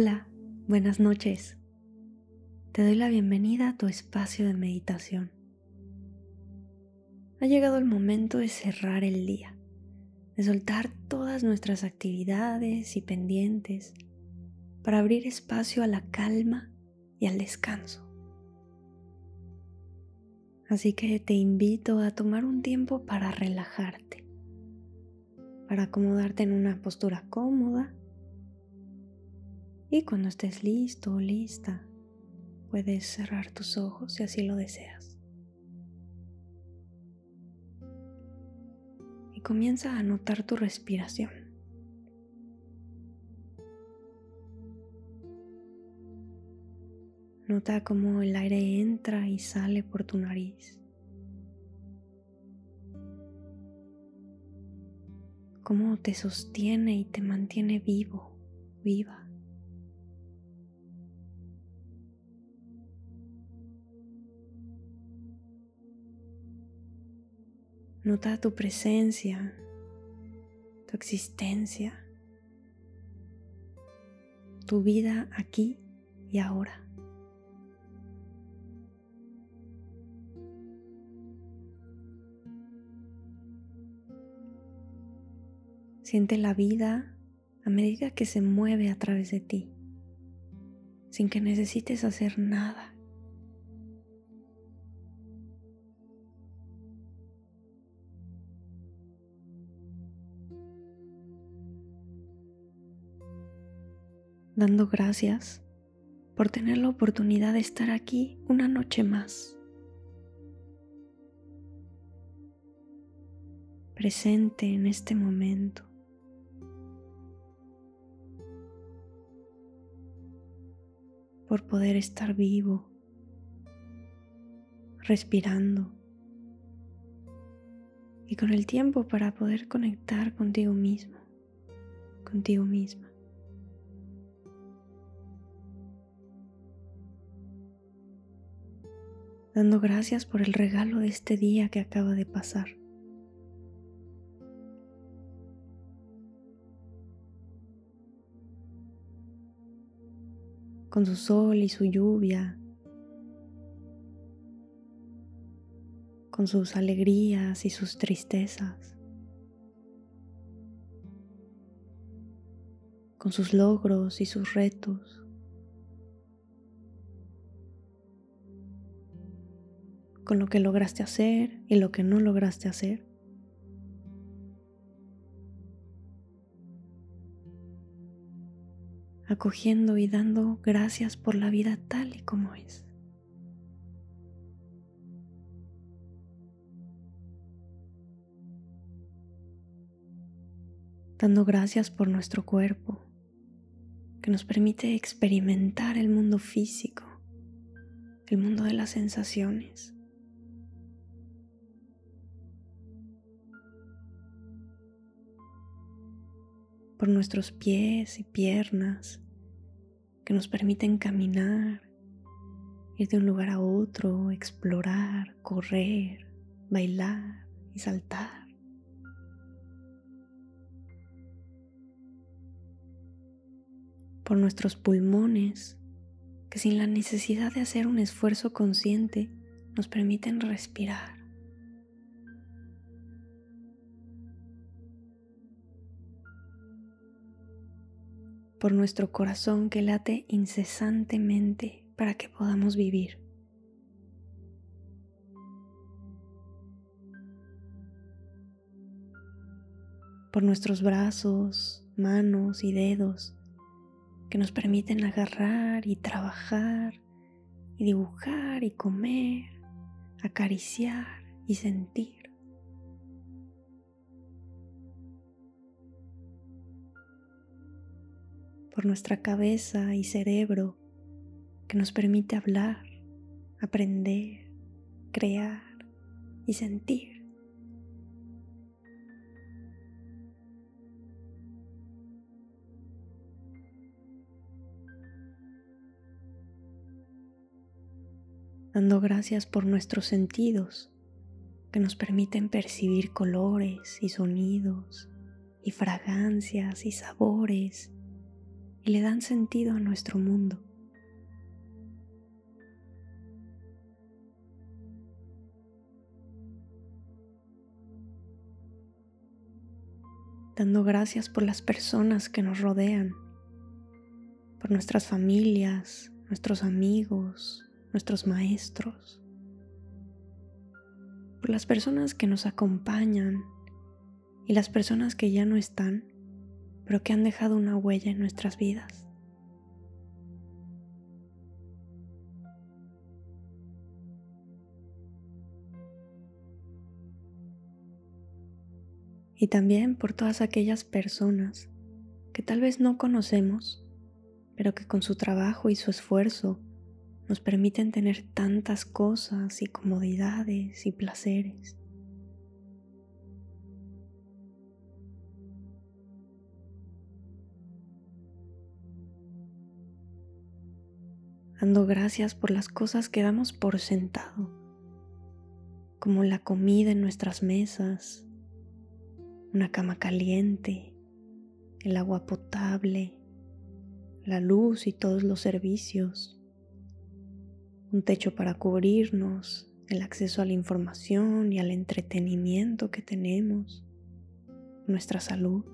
Hola, buenas noches. Te doy la bienvenida a tu espacio de meditación. Ha llegado el momento de cerrar el día, de soltar todas nuestras actividades y pendientes para abrir espacio a la calma y al descanso. Así que te invito a tomar un tiempo para relajarte, para acomodarte en una postura cómoda y cuando estés listo o lista, puedes cerrar tus ojos si así lo deseas. Y comienza a notar tu respiración. Nota cómo el aire entra y sale por tu nariz. Cómo te sostiene y te mantiene vivo, viva. Nota tu presencia, tu existencia, tu vida aquí y ahora. Siente la vida a medida que se mueve a través de ti, sin que necesites hacer nada. Dando gracias por tener la oportunidad de estar aquí una noche más. Presente en este momento. Por poder estar vivo, respirando y con el tiempo para poder conectar contigo mismo, contigo misma. Dando gracias por el regalo de este día que acaba de pasar. Con su sol y su lluvia, con sus alegrías y sus tristezas, con sus logros y sus retos. Con lo que lograste hacer y lo que no lograste hacer. Acogiendo y dando gracias por la vida tal y como es. Dando gracias por nuestro cuerpo, que nos permite experimentar el mundo físico, el mundo de las sensaciones. Por nuestros pies y piernas que nos permiten caminar, ir de un lugar a otro, explorar, correr, bailar y saltar. Por nuestros pulmones que sin la necesidad de hacer un esfuerzo consciente nos permiten respirar. Por nuestro corazón que late incesantemente para que podamos vivir. Por nuestros brazos, manos y dedos que nos permiten agarrar y trabajar y dibujar y comer, acariciar y sentir. Por nuestra cabeza y cerebro que nos permite hablar, aprender, crear y sentir. Dando gracias por nuestros sentidos que nos permiten percibir colores y sonidos y fragancias y sabores y le dan sentido a nuestro mundo. Dando gracias por las personas que nos rodean, por nuestras familias, nuestros amigos, nuestros maestros, por las personas que nos acompañan y las personas que ya no están, pero que han dejado una huella en nuestras vidas. Y también por todas aquellas personas que tal vez no conocemos, pero que con su trabajo y su esfuerzo nos permiten tener tantas cosas y comodidades y placeres. Dando gracias por las cosas que damos por sentado, como la comida en nuestras mesas, una cama caliente, el agua potable, la luz y todos los servicios un techo para cubrirnos, el acceso a la información y al entretenimiento que tenemos, nuestra salud.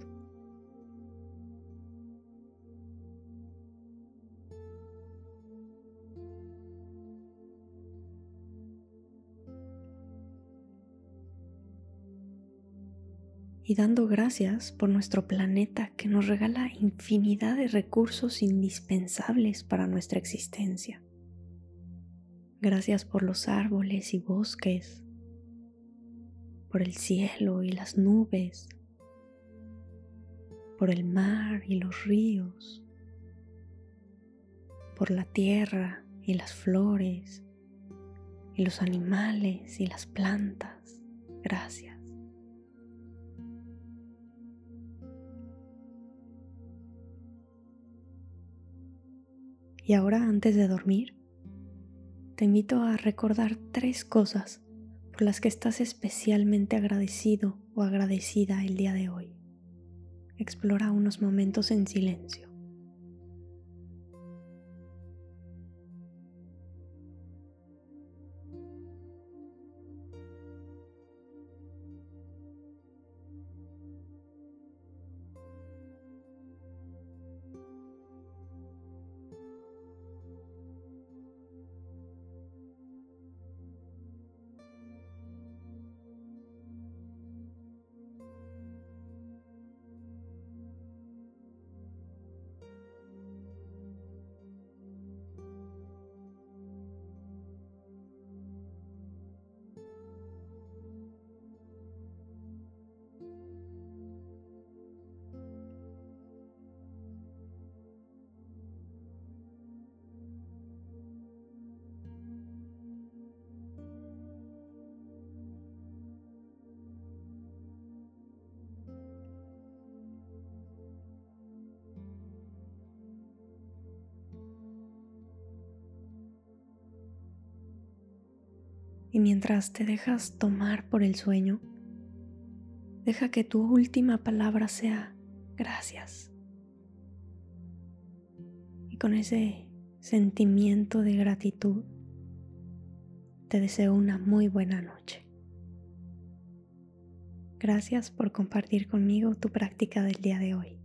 Y dando gracias por nuestro planeta que nos regala infinidad de recursos indispensables para nuestra existencia. Gracias por los árboles y bosques, por el cielo y las nubes, por el mar y los ríos, por la tierra y las flores, y los animales y las plantas. Gracias. Y ahora antes de dormir, te invito a recordar tres cosas por las que estás especialmente agradecido o agradecida el día de hoy. Explora unos momentos en silencio. Y mientras te dejas tomar por el sueño, deja que tu última palabra sea gracias. Y con ese sentimiento de gratitud, te deseo una muy buena noche. Gracias por compartir conmigo tu práctica del día de hoy.